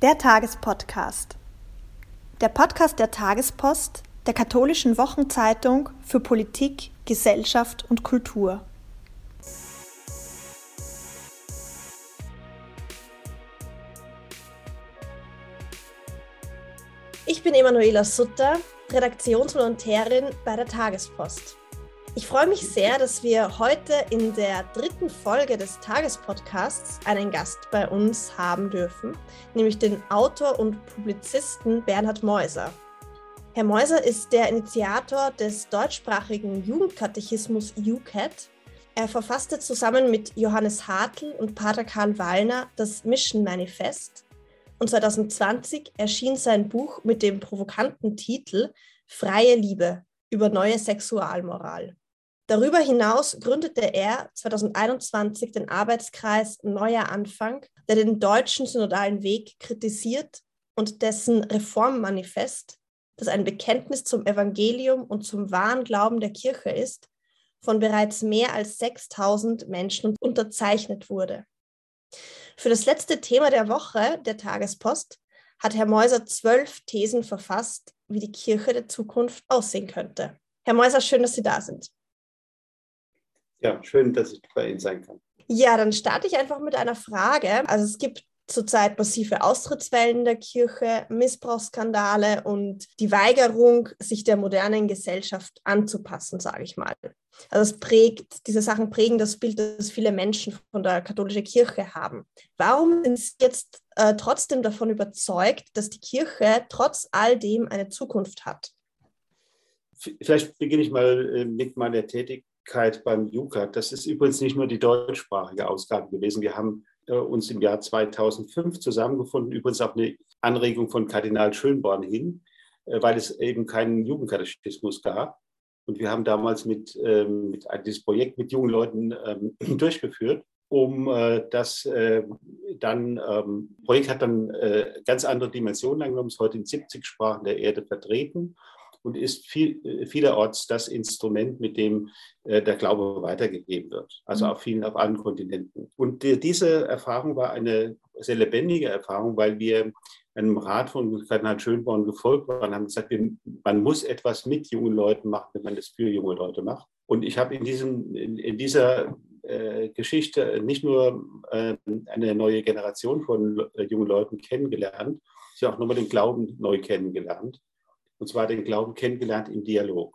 Der Tagespodcast. Der Podcast der Tagespost, der katholischen Wochenzeitung für Politik, Gesellschaft und Kultur. Ich bin Emanuela Sutter, Redaktionsvolontärin bei der Tagespost. Ich freue mich sehr, dass wir heute in der dritten Folge des Tagespodcasts einen Gast bei uns haben dürfen, nämlich den Autor und Publizisten Bernhard Meuser. Herr Meuser ist der Initiator des deutschsprachigen Jugendkatechismus UCAT. Er verfasste zusammen mit Johannes Hartl und Pater Karl Wallner das Mission Manifest und 2020 erschien sein Buch mit dem provokanten Titel Freie Liebe über neue Sexualmoral. Darüber hinaus gründete er 2021 den Arbeitskreis Neuer Anfang, der den deutschen synodalen Weg kritisiert und dessen Reformmanifest, das ein Bekenntnis zum Evangelium und zum wahren Glauben der Kirche ist, von bereits mehr als 6000 Menschen unterzeichnet wurde. Für das letzte Thema der Woche der Tagespost hat Herr Meuser zwölf Thesen verfasst, wie die Kirche der Zukunft aussehen könnte. Herr Meuser, schön, dass Sie da sind. Ja, schön, dass ich bei Ihnen sein kann. Ja, dann starte ich einfach mit einer Frage. Also es gibt zurzeit massive Austrittswellen der Kirche, Missbrauchsskandale und die Weigerung, sich der modernen Gesellschaft anzupassen, sage ich mal. Also es prägt, diese Sachen prägen das Bild, das viele Menschen von der katholischen Kirche haben. Warum sind Sie jetzt äh, trotzdem davon überzeugt, dass die Kirche trotz all dem eine Zukunft hat? Vielleicht beginne ich mal äh, mit meiner Tätigkeit beim JUCAT. Das ist übrigens nicht nur die deutschsprachige Ausgabe gewesen. Wir haben äh, uns im Jahr 2005 zusammengefunden, übrigens auf eine Anregung von Kardinal Schönborn hin, äh, weil es eben keinen Jugendkatechismus gab. Und wir haben damals mit, ähm, mit dieses Projekt mit jungen Leuten ähm, durchgeführt, um äh, das dann, ähm, Projekt hat dann ganz andere Dimensionen angenommen, ist heute in 70 Sprachen der Erde vertreten und ist viel, äh, vielerorts das Instrument, mit dem äh, der Glaube weitergegeben wird. Also mhm. auf vielen, auf allen Kontinenten. Und die, diese Erfahrung war eine sehr lebendige Erfahrung, weil wir einem Rat von Kardinal Schönborn gefolgt waren und haben gesagt, man muss etwas mit jungen Leuten machen, wenn man das für junge Leute macht. Und ich habe in, diesem, in, in dieser äh, Geschichte nicht nur äh, eine neue Generation von jungen Leuten kennengelernt, sondern auch nochmal den Glauben neu kennengelernt und zwar den Glauben kennengelernt im Dialog.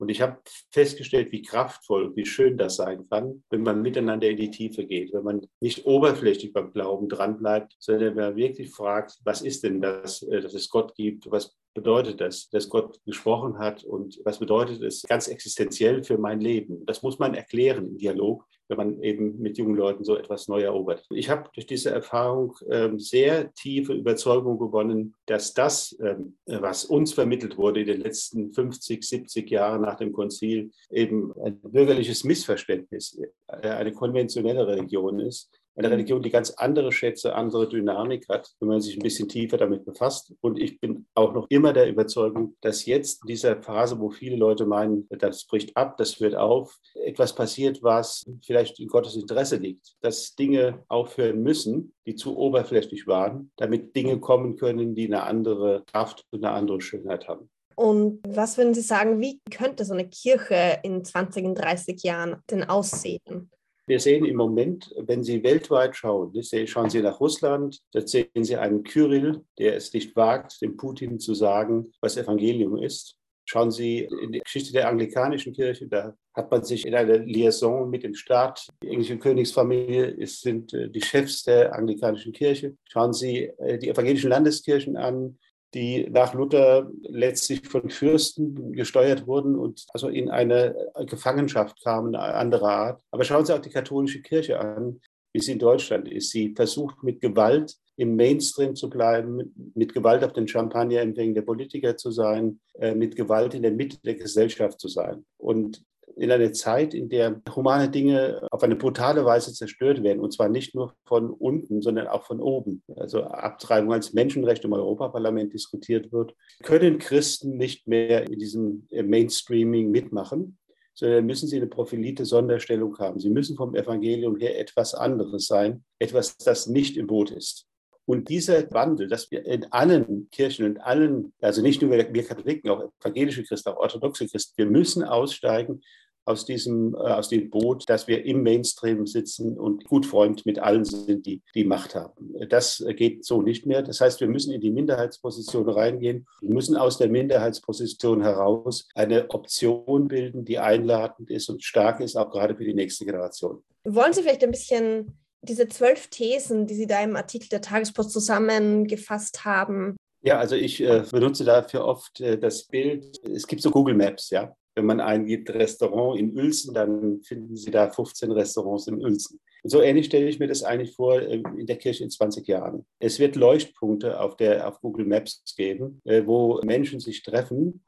Und ich habe festgestellt, wie kraftvoll wie schön das sein kann, wenn man miteinander in die Tiefe geht, wenn man nicht oberflächlich beim Glauben dranbleibt, sondern wenn man wirklich fragt, was ist denn das, äh, dass es Gott gibt, was bedeutet das, dass Gott gesprochen hat und was bedeutet es ganz existenziell für mein Leben. Das muss man erklären im Dialog, wenn man eben mit jungen Leuten so etwas neu erobert. Ich habe durch diese Erfahrung ähm, sehr tiefe Überzeugung gewonnen, dass das, ähm, was uns vermittelt wurde in den letzten 50, 70 Jahren nach dem Konzil, eben ein bürgerliches Missverständnis, äh, eine konventionelle Religion ist, eine mhm. Religion, die ganz andere Schätze, andere Dynamik hat, wenn man sich ein bisschen tiefer damit befasst. Und ich bin auch noch immer der Überzeugung, dass jetzt in dieser Phase, wo viele Leute meinen, das bricht ab, das hört auf, etwas passiert, was vielleicht in Gottes Interesse liegt, dass Dinge aufhören müssen, die zu oberflächlich waren, damit Dinge kommen können, die eine andere Kraft und eine andere Schönheit haben. Und was würden Sie sagen, wie könnte so eine Kirche in 20, 30 Jahren denn aussehen? Wir sehen im Moment, wenn Sie weltweit schauen, schauen Sie nach Russland, da sehen Sie einen Kyrill, der es nicht wagt, dem Putin zu sagen, was Evangelium ist. Schauen Sie in die Geschichte der anglikanischen Kirche, da hat man sich in einer Liaison mit dem Staat, die englische Königsfamilie sind äh, die Chefs der anglikanischen Kirche. Schauen Sie äh, die evangelischen Landeskirchen an, die nach Luther letztlich von Fürsten gesteuert wurden und also in eine Gefangenschaft kamen, eine andere Art. Aber schauen Sie auch die katholische Kirche an, wie sie in Deutschland ist. Sie versucht mit Gewalt im Mainstream zu bleiben, mit Gewalt auf den Champagner Champagnerempfängen der Politiker zu sein, äh, mit Gewalt in der Mitte der Gesellschaft zu sein. Und in einer Zeit, in der humane Dinge auf eine brutale Weise zerstört werden, und zwar nicht nur von unten, sondern auch von oben. Also Abtreibung als Menschenrecht im Europaparlament diskutiert wird, können Christen nicht mehr in diesem Mainstreaming mitmachen, sondern müssen sie eine profilierte Sonderstellung haben. Sie müssen vom Evangelium her etwas anderes sein, etwas, das nicht im Boot ist. Und dieser Wandel, dass wir in allen Kirchen und allen, also nicht nur wir Katholiken, auch evangelische Christen, auch orthodoxe Christen, wir müssen aussteigen aus diesem, äh, aus dem Boot, dass wir im Mainstream sitzen und gut Freund mit allen sind, die die Macht haben. Das geht so nicht mehr. Das heißt, wir müssen in die Minderheitsposition reingehen. Wir müssen aus der Minderheitsposition heraus eine Option bilden, die einladend ist und stark ist, auch gerade für die nächste Generation. Wollen Sie vielleicht ein bisschen diese zwölf Thesen, die Sie da im Artikel der Tagespost zusammengefasst haben, ja, also ich äh, benutze dafür oft äh, das Bild. Es gibt so Google Maps, ja. Wenn man eingibt Restaurant in Uelzen, dann finden Sie da 15 Restaurants in Uelzen. So ähnlich stelle ich mir das eigentlich vor äh, in der Kirche in 20 Jahren. Es wird Leuchtpunkte auf, der, auf Google Maps geben, äh, wo Menschen sich treffen,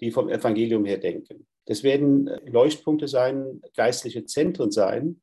die vom Evangelium her denken. Das werden äh, Leuchtpunkte sein, geistliche Zentren sein,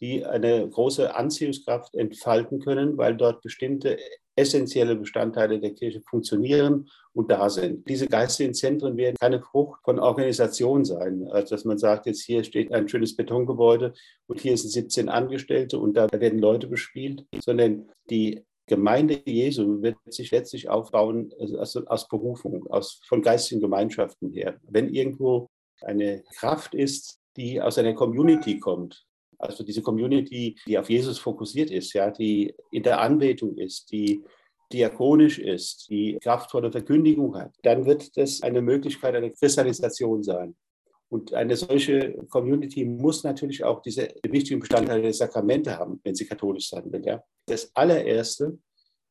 die eine große Anziehungskraft entfalten können, weil dort bestimmte essentielle Bestandteile der Kirche funktionieren und da sind. Diese geistigen Zentren werden keine Frucht von Organisation sein, also dass man sagt, jetzt hier steht ein schönes Betongebäude und hier sind 17 Angestellte und da werden Leute bespielt, sondern die Gemeinde Jesu wird sich letztlich aufbauen also aus Berufung, aus, von geistigen Gemeinschaften her. Wenn irgendwo eine Kraft ist, die aus einer Community kommt, also diese Community, die auf Jesus fokussiert ist, ja, die in der Anbetung ist, die diakonisch ist, die kraftvolle Verkündigung hat, dann wird das eine Möglichkeit einer Kristallisation sein. Und eine solche Community muss natürlich auch diese wichtigen Bestandteile der Sakramente haben, wenn sie katholisch sein will. Ja. Das allererste,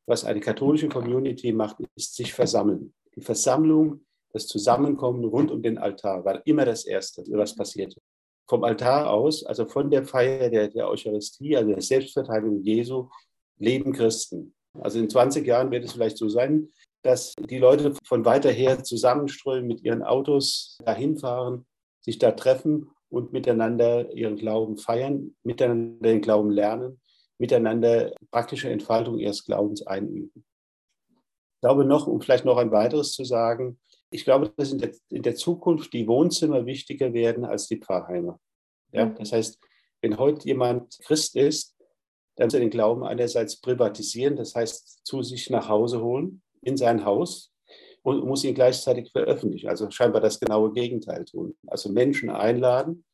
was eine katholische Community macht, ist sich versammeln. Die Versammlung, das Zusammenkommen rund um den Altar war immer das Erste, was passierte vom Altar aus, also von der Feier der, der Eucharistie, also der Selbstverteidigung Jesu, leben Christen. Also in 20 Jahren wird es vielleicht so sein, dass die Leute von weiter her zusammenströmen, mit ihren Autos dahin fahren, sich da treffen und miteinander ihren Glauben feiern, miteinander den Glauben lernen, miteinander praktische Entfaltung ihres Glaubens einüben. Ich glaube noch, um vielleicht noch ein weiteres zu sagen, ich glaube, dass in der, in der, Zukunft die Wohnzimmer wichtiger werden als die Pfarrheime. Ja, mhm. das heißt, wenn heute jemand Christ ist, dann muss er den Glauben einerseits privatisieren, das heißt zu sich nach Hause holen, in sein Haus und muss ihn gleichzeitig veröffentlichen. Also scheinbar das genaue Gegenteil tun. Also Menschen einladen,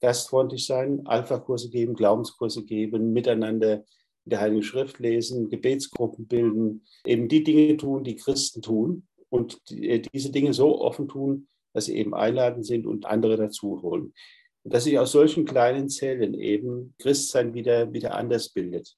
gastfreundlich sein, Alpha-Kurse geben, Glaubenskurse geben, miteinander in der Heiligen Schrift lesen, Gebetsgruppen bilden, eben die Dinge tun, die Christen tun und äh, diese Dinge so offen tun, dass sie eben einladend sind und andere dazu holen. Dass sich aus solchen kleinen Zellen eben Christsein wieder, wieder anders bildet.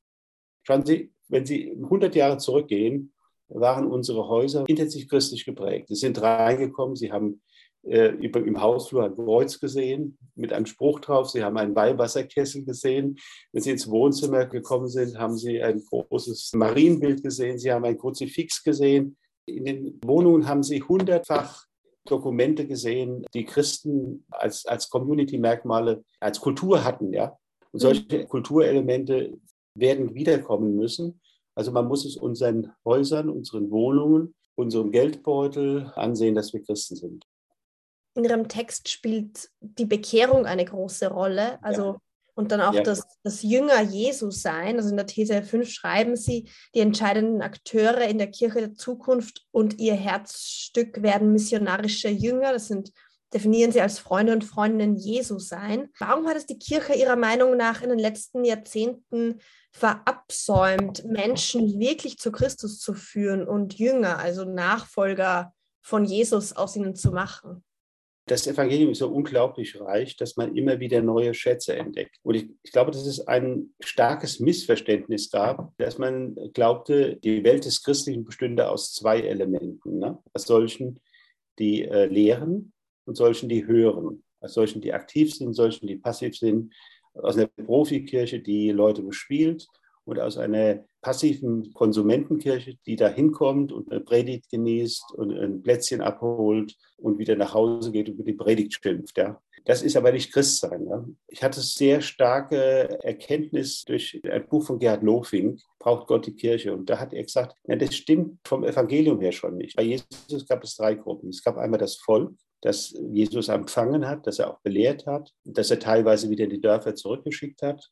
Schauen Sie, wenn Sie 100 Jahre zurückgehen, waren unsere Häuser intensiv christlich geprägt. Sie sind reingekommen, Sie haben äh, im Hausflur ein Kreuz gesehen mit einem Spruch drauf. Sie haben einen Weihwasserkessel gesehen. Wenn Sie ins Wohnzimmer gekommen sind, haben Sie ein großes Marienbild gesehen. Sie haben ein Kruzifix gesehen. In den Wohnungen haben sie hundertfach Dokumente gesehen, die Christen als, als Community-Merkmale, als Kultur hatten. Ja? Und solche mhm. Kulturelemente werden wiederkommen müssen. Also man muss es unseren Häusern, unseren Wohnungen, unserem Geldbeutel ansehen, dass wir Christen sind. In Ihrem Text spielt die Bekehrung eine große Rolle. Also ja. Und dann auch ja. das, das Jünger Jesu sein. Also in der These 5 schreiben sie, die entscheidenden Akteure in der Kirche der Zukunft und ihr Herzstück werden missionarische Jünger. Das sind, definieren sie als Freunde und Freundinnen Jesu sein. Warum hat es die Kirche ihrer Meinung nach in den letzten Jahrzehnten verabsäumt, Menschen wirklich zu Christus zu führen und Jünger, also Nachfolger von Jesus aus ihnen zu machen? Das Evangelium ist so unglaublich reich, dass man immer wieder neue Schätze entdeckt. Und ich, ich, glaube, dass es ein starkes Missverständnis gab, dass man glaubte, die Welt des Christlichen bestünde aus zwei Elementen. Ne? Aus solchen, die äh, lehren und solchen, die hören. Aus solchen, die aktiv sind, solchen, die passiv sind. Aus einer Profikirche, die Leute bespielt und aus einer passiven Konsumentenkirche, die da hinkommt und eine Predigt genießt und ein Plätzchen abholt und wieder nach Hause geht und über die Predigt schimpft. Ja. Das ist aber nicht Christsein. Ja. Ich hatte sehr starke Erkenntnis durch ein Buch von Gerhard Lofink, Braucht Gott die Kirche? Und da hat er gesagt, ja, das stimmt vom Evangelium her schon nicht. Bei Jesus gab es drei Gruppen. Es gab einmal das Volk, das Jesus empfangen hat, das er auch belehrt hat, das er teilweise wieder in die Dörfer zurückgeschickt hat.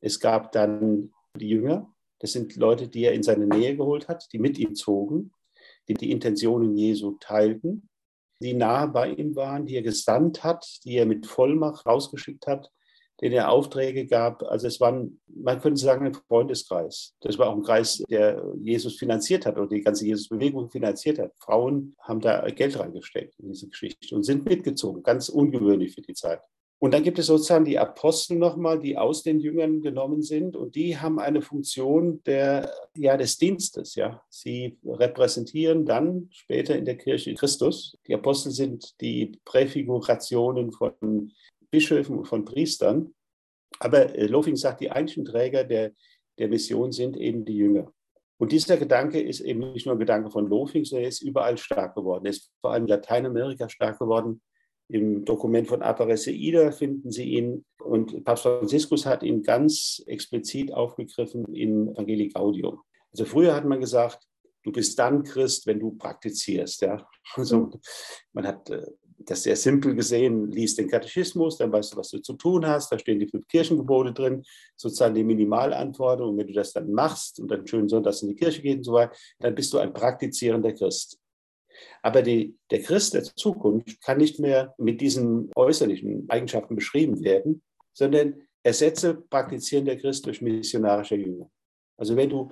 Es gab dann die Jünger, Das sind Leute, die er in seine Nähe geholt hat, die mit ihm zogen, die die Intentionen Jesu teilten, die nahe bei ihm waren, die er gesandt hat, die er mit Vollmacht rausgeschickt hat, denen er Aufträge gab. Also es war, man könnte sagen, ein Freundeskreis. Das war auch ein Kreis, der Jesus finanziert hat oder die ganze Jesus-Bewegung finanziert hat. Frauen haben da Geld reingesteckt in diese Geschichte und sind mitgezogen. Ganz ungewöhnlich für die Zeit. Und dann gibt es sozusagen die Apostel nochmal, die aus den Jüngern genommen sind und die haben eine Funktion der, ja, des Dienstes. Ja. Sie repräsentieren dann später in der Kirche Christus. Die Apostel sind die Präfigurationen von Bischöfen und von Priestern. Aber äh, Lofing sagt, die eigentlichen Träger der, der Mission sind eben die Jünger. Und dieser Gedanke ist eben nicht nur ein Gedanke von Lofing, sondern er ist überall stark geworden. Er ist vor allem in Lateinamerika stark geworden. Im Dokument von Apareceida finden Sie ihn. Und Papst Franziskus hat ihn ganz explizit aufgegriffen in Evangelii Gaudium. Also früher hat man gesagt, du bist dann Christ, wenn du praktizierst. Ja? Also man hat äh, das sehr simpel gesehen, liest den Katechismus, dann weißt du, was du zu tun hast, da stehen die fünf Kirchengebote drin, sozusagen die Minimalanforderungen. Wenn du das dann machst und dann schön sonntags in die Kirche gehst und so weiter, dann bist du ein praktizierender Christ. Aber die, der Christ der Zukunft kann nicht mehr mit diesen äußerlichen Eigenschaften beschrieben werden, sondern ersetze praktizierender Christ durch missionarischer Jünger. Also wenn du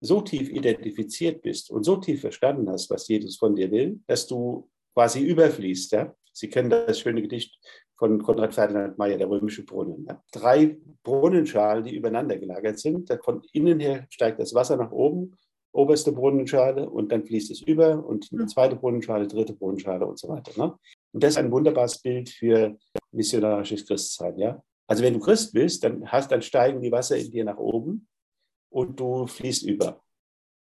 so tief identifiziert bist und so tief verstanden hast, was Jesus von dir will, dass du quasi überfließt. Ja? Sie kennen das schöne Gedicht von Konrad Ferdinand Meyer, der römische Brunnen. Ja? Drei Brunnenschalen, die übereinander gelagert sind. Von innen her steigt das Wasser nach oben oberste Brunnenschale und dann fließt es über und eine hm. zweite Brunnenschale, dritte Brunnenschale und so weiter. Ne? Und das ist ein wunderbares Bild für missionarisches Christsein. Ja? Also wenn du Christ bist, dann, hast, dann steigen die Wasser in dir nach oben und du fließt über.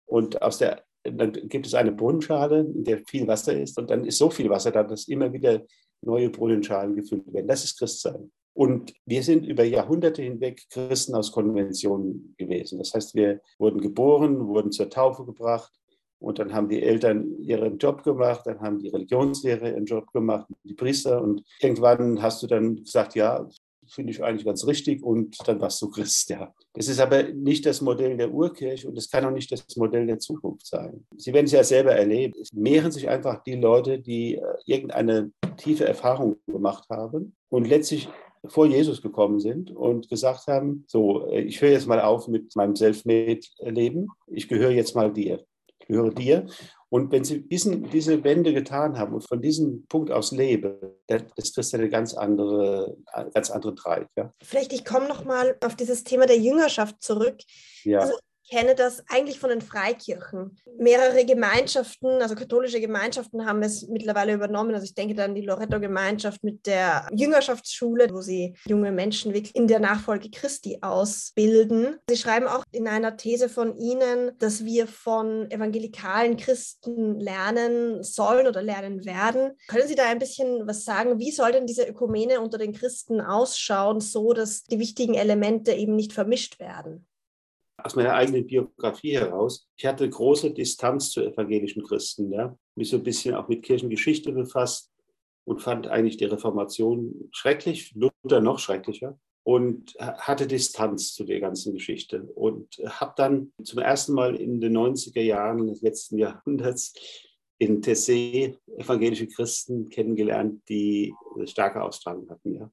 Und aus der, dann gibt es eine Brunnenschale, in der viel Wasser ist und dann ist so viel Wasser da, dass immer wieder neue Brunnenschalen gefüllt werden. Das ist Christsein. Und wir sind über Jahrhunderte hinweg Christen aus Konventionen gewesen. Das heißt, wir wurden geboren, wurden zur Taufe gebracht und dann haben die Eltern ihren Job gemacht, dann haben die Religionslehrer ihren Job gemacht, die Priester. Und irgendwann hast du dann gesagt, ja, finde ich eigentlich ganz richtig und dann warst du Christ, ja. Das ist aber nicht das Modell der Urkirche und es kann auch nicht das Modell der Zukunft sein. Sie werden es ja selber erleben. Es mehren sich einfach die Leute, die äh, irgendeine tiefe Erfahrung gemacht haben und letztlich vor Jesus gekommen sind und gesagt haben, so, äh, ich höre jetzt mal auf mit meinem Selfmade-Leben, ich gehöre jetzt mal dir, ich gehöre dir. Und wenn sie diesen, diese Wende getan haben und von diesem Punkt aus leben, das ist eine ganz andere, ganz andere Drive. Ja? Vielleicht ich komme noch mal auf dieses Thema der Jüngerschaft zurück. Ja. Also kenne das eigentlich von den Freikirchen. Mehrere Gemeinschaften, also katholische Gemeinschaften haben es mittlerweile übernommen. Also ich denke dann die Loretto-Gemeinschaft mit der Jüngerschaftsschule, wo sie junge Menschen wirklich in der Nachfolge Christi ausbilden. Sie schreiben auch in einer These von Ihnen, dass wir von evangelikalen Christen lernen sollen oder lernen werden. Können Sie da ein bisschen was sagen? Wie soll denn diese Ökumene unter den Christen ausschauen, so dass die wichtigen Elemente eben nicht vermischt werden? Aus meiner eigenen Biografie heraus, ich hatte große Distanz zu evangelischen Christen, ja, mich so ein bisschen auch mit Kirchengeschichte befasst und fand eigentlich die Reformation schrecklich, Luther noch schrecklicher und hatte Distanz zu der ganzen Geschichte und habe dann zum ersten Mal in den 90er Jahren des letzten Jahrhunderts in Tessé evangelische Christen kennengelernt, die starke Austragung hatten. Ja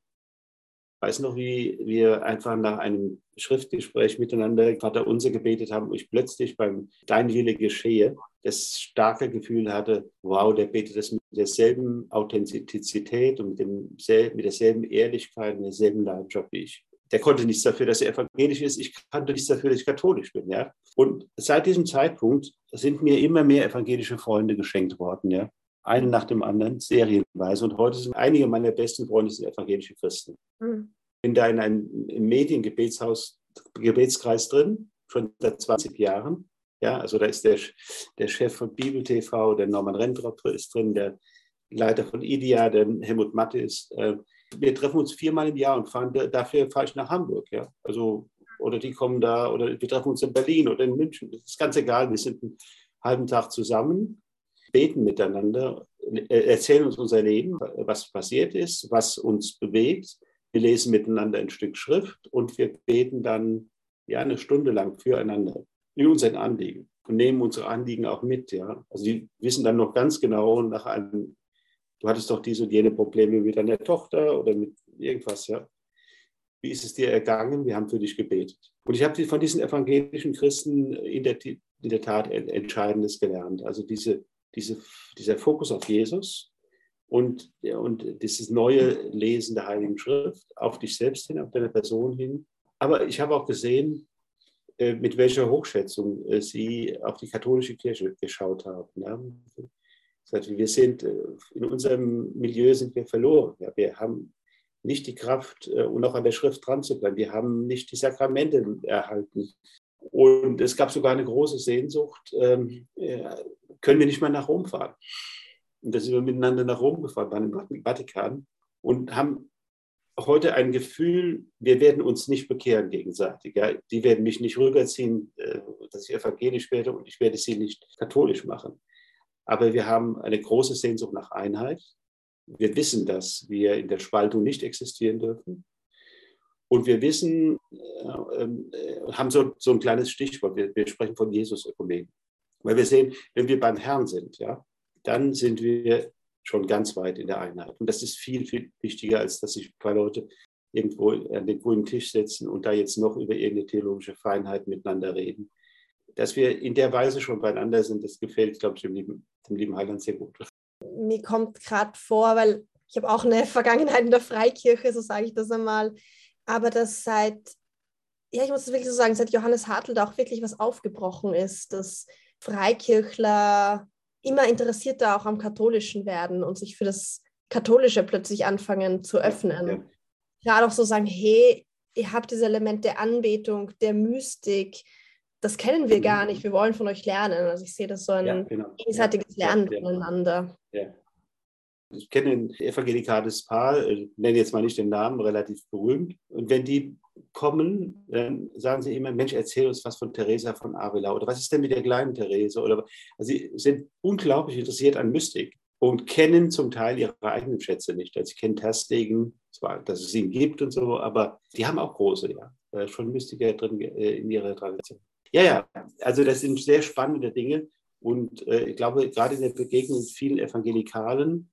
weiß noch, wie wir einfach nach einem Schriftgespräch miteinander Vater unser gebetet haben und ich plötzlich beim Dein Wille geschehe das starke Gefühl hatte, wow, der betet das mit derselben Authentizität und mit, dem, mit derselben Ehrlichkeit und derselben Leidenschaft wie ich. Der konnte nichts dafür, dass er evangelisch ist. Ich kannte nichts dafür, dass ich katholisch bin. Ja? Und seit diesem Zeitpunkt sind mir immer mehr evangelische Freunde geschenkt worden. Ja? Einen nach dem anderen, serienweise. Und heute sind einige meiner besten Freunde sind evangelische Christen. Mhm. Bin da in einem Mediengebetshaus, Gebetskreis drin, schon seit 20 Jahren. Ja, also da ist der, der Chef von Bibel TV, der Norman Rentrop ist drin, der Leiter von IDEA, der Helmut Matte ist. Äh, wir treffen uns viermal im Jahr und fahren, dafür fahre ich nach Hamburg. Ja, also, oder die kommen da, oder wir treffen uns in Berlin oder in München. Das ist ganz egal. Wir sind einen halben Tag zusammen beten miteinander, äh, erzählen uns unser Leben, was passiert ist, was uns bewegt. Wir lesen miteinander ein Stück Schrift und wir beten dann ja eine Stunde lang füreinander. in unseren Anliegen und nehmen unsere Anliegen auch mit. Ja? Also die wissen dann noch ganz genau nach einem, du hattest doch diese und jene Probleme mit deiner Tochter oder mit irgendwas, ja. Wie ist es dir ergangen? Wir haben für dich gebetet. Und ich habe von diesen evangelischen Christen in der, in der Tat Entscheidendes gelernt. Also diese, diese, dieser Fokus auf Jesus und, und dieses neue Lesen der Heiligen Schrift auf dich selbst hin, auf deine Person hin. Aber ich habe auch gesehen, äh, mit welcher Hochschätzung äh, Sie auf die katholische Kirche geschaut haben. Wir sind, äh, in unserem Milieu sind wir verloren. Wir haben nicht die Kraft, um noch an der Schrift dran zu bleiben. Wir haben nicht die Sakramente erhalten. Und es gab sogar eine große Sehnsucht, ähm, können wir nicht mal nach Rom fahren? Und da sind wir miteinander nach Rom gefahren, waren im Vatikan und haben heute ein Gefühl, wir werden uns nicht bekehren gegenseitig. Ja? Die werden mich nicht rüberziehen, äh, dass ich evangelisch werde und ich werde sie nicht katholisch machen. Aber wir haben eine große Sehnsucht nach Einheit. Wir wissen, dass wir in der Spaltung nicht existieren dürfen. Und wir wissen, äh, äh, haben so, so ein kleines Stichwort, wir, wir sprechen von Jesus-Ökumenen. Weil wir sehen, wenn wir beim Herrn sind, ja, dann sind wir schon ganz weit in der Einheit. Und das ist viel, viel wichtiger, als dass sich ein paar Leute irgendwo an den grünen Tisch setzen und da jetzt noch über irgendeine theologische Feinheit miteinander reden. Dass wir in der Weise schon beieinander sind, das gefällt, glaube ich, dem lieben, dem lieben Heiland sehr gut. Mir kommt gerade vor, weil ich habe auch eine Vergangenheit in der Freikirche, so sage ich das einmal, aber dass seit, ja, ich muss es wirklich so sagen, seit Johannes Hartl da auch wirklich was aufgebrochen ist, dass Freikirchler immer interessierter auch am Katholischen werden und sich für das Katholische plötzlich anfangen zu öffnen. Ja. Gerade auch so sagen, hey, ihr habt dieses Element der Anbetung, der Mystik, das kennen wir gar nicht, wir wollen von euch lernen. Also ich sehe das so ein ja, genau. gegenseitiges ja, Lernen voneinander. Ja. Ich kenne ein evangelikales Paar, ich nenne jetzt mal nicht den Namen, relativ berühmt. Und wenn die kommen, dann sagen sie immer, Mensch, erzähl uns was von Teresa von Avila oder was ist denn mit der kleinen Therese? Oder, also sie sind unglaublich interessiert an Mystik und kennen zum Teil ihre eigenen Schätze nicht. Also sie kennen Terstegen, zwar, dass es ihn gibt und so, aber die haben auch große, ja, schon Mystiker drin äh, in ihrer Tradition. Ja, ja, also das sind sehr spannende Dinge und äh, ich glaube, gerade in der Begegnung mit vielen Evangelikalen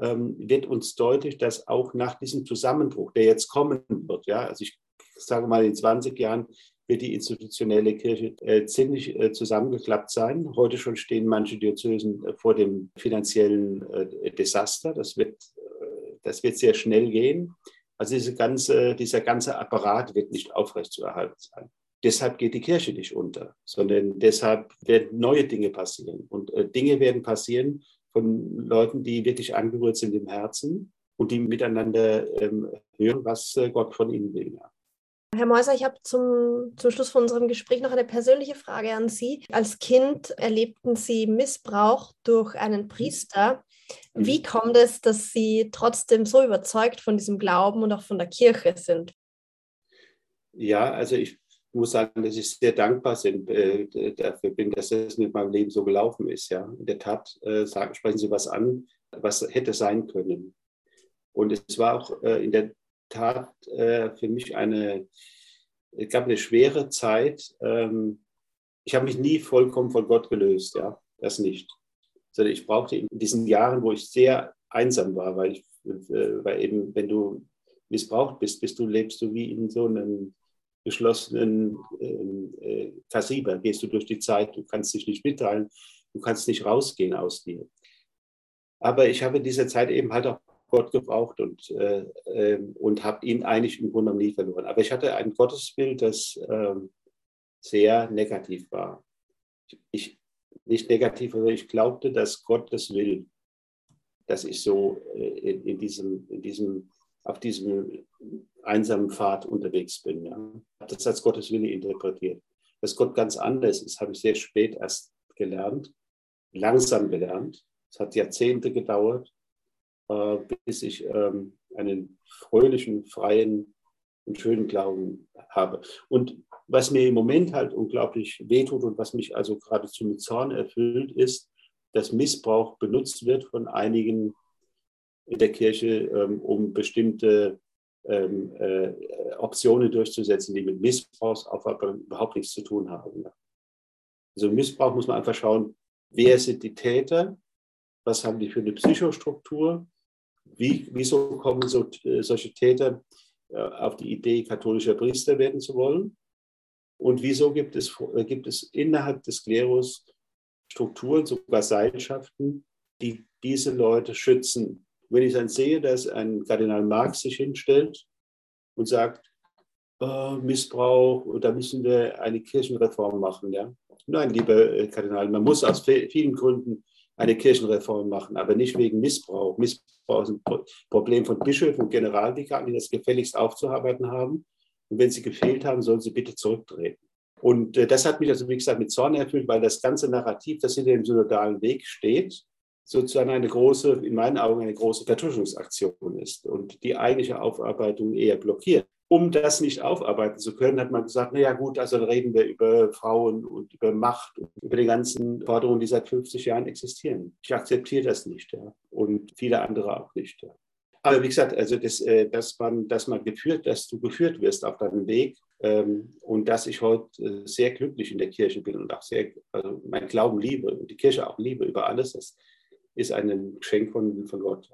ähm, wird uns deutlich, dass auch nach diesem Zusammenbruch, der jetzt kommen wird, ja, also ich sage mal, in 20 Jahren wird die institutionelle Kirche äh, ziemlich äh, zusammengeklappt sein. Heute schon stehen manche Diözesen äh, vor dem finanziellen äh, Desaster. Das wird, äh, das wird sehr schnell gehen. Also diese ganze, dieser ganze Apparat wird nicht aufrechtzuerhalten sein. Deshalb geht die Kirche nicht unter, sondern deshalb werden neue Dinge passieren. Und äh, Dinge werden passieren von Leuten, die wirklich angerührt sind im Herzen und die miteinander ähm, hören, was Gott von ihnen will. Ja. Herr Meuser, ich habe zum, zum Schluss von unserem Gespräch noch eine persönliche Frage an Sie. Als Kind erlebten Sie Missbrauch durch einen Priester. Wie kommt es, dass Sie trotzdem so überzeugt von diesem Glauben und auch von der Kirche sind? Ja, also ich muss sagen, dass ich sehr dankbar bin, äh, dafür bin, dass das mit meinem Leben so gelaufen ist. Ja. In der Tat äh, sagen, sprechen Sie was an, was hätte sein können. Und es war auch äh, in der Tat äh, für mich eine, es gab eine schwere Zeit. Ähm, ich habe mich nie vollkommen von Gott gelöst, ja, das nicht. Sondern ich brauchte in diesen Jahren, wo ich sehr einsam war, weil ich, äh, weil eben, wenn du missbraucht bist, bist du, lebst du wie in so einem geschlossenen ähm, äh, Kassiber, gehst du durch die Zeit, du kannst dich nicht mitteilen, du kannst nicht rausgehen aus dir. Aber ich habe in dieser Zeit eben halt auch Gott gebraucht und, äh, äh, und habe ihn eigentlich im Grunde nie verloren. Aber ich hatte ein Gottesbild, das äh, sehr negativ war. Ich, nicht negativ, aber ich glaubte, dass Gott das will, dass ich so äh, in, in, diesem, in diesem, auf diesem einsamen Pfad unterwegs bin. Ja. Das als Gottes Wille interpretiert. Dass Gott ganz anders ist, habe ich sehr spät erst gelernt, langsam gelernt. Es hat Jahrzehnte gedauert äh, bis ich ähm, einen fröhlichen, freien und schönen Glauben habe. Und was mir im Moment halt unglaublich wehtut und was mich also geradezu mit Zorn erfüllt, ist, dass Missbrauch benutzt wird von einigen in der Kirche, ähm, um bestimmte ähm, äh, Optionen durchzusetzen, die mit Missbrauchsaufwand überhaupt nichts zu tun haben. Also Missbrauch muss man einfach schauen, wer sind die Täter, was haben die für eine Psychostruktur, wie, wieso kommen so, äh, solche Täter äh, auf die Idee, katholischer Priester werden zu wollen und wieso gibt es, äh, gibt es innerhalb des Klerus Strukturen, sogar Seilschaften, die diese Leute schützen. Wenn ich dann sehe, dass ein Kardinal Marx sich hinstellt und sagt, oh, Missbrauch, da müssen wir eine Kirchenreform machen. Ja? Nein, lieber Kardinal, man muss aus vielen Gründen eine Kirchenreform machen, aber nicht wegen Missbrauch. Missbrauch ist ein Problem von Bischöfen und Generalvikanen, die das gefälligst aufzuarbeiten haben. Und wenn sie gefehlt haben, sollen sie bitte zurücktreten. Und äh, das hat mich also, wie gesagt, mit Zorn erfüllt, weil das ganze Narrativ, das hinter dem synodalen Weg steht, sozusagen eine große, in meinen Augen eine große Vertuschungsaktion ist und die eigentliche Aufarbeitung eher blockiert um das nicht aufarbeiten zu können, hat man gesagt, naja gut, also reden wir über Frauen und über Macht und über die ganzen Forderungen, die seit 50 Jahren existieren. Ich akzeptiere das nicht ja. und viele andere auch nicht. Ja. Aber wie gesagt, also das, äh, dass, man, dass man geführt, dass du geführt wirst auf deinem Weg ähm, und dass ich heute äh, sehr glücklich in der Kirche bin und auch sehr, also mein Glauben liebe und die Kirche auch liebe über alles, das ist ein Geschenk von, von Gott.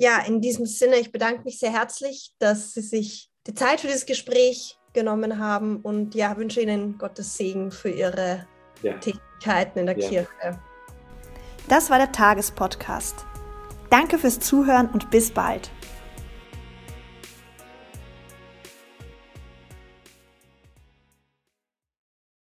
Ja, in diesem Sinne, ich bedanke mich sehr herzlich, dass Sie sich die Zeit für dieses Gespräch genommen haben und ja, wünsche Ihnen Gottes Segen für Ihre ja. Tätigkeiten in der ja. Kirche. Das war der Tagespodcast. Danke fürs Zuhören und bis bald.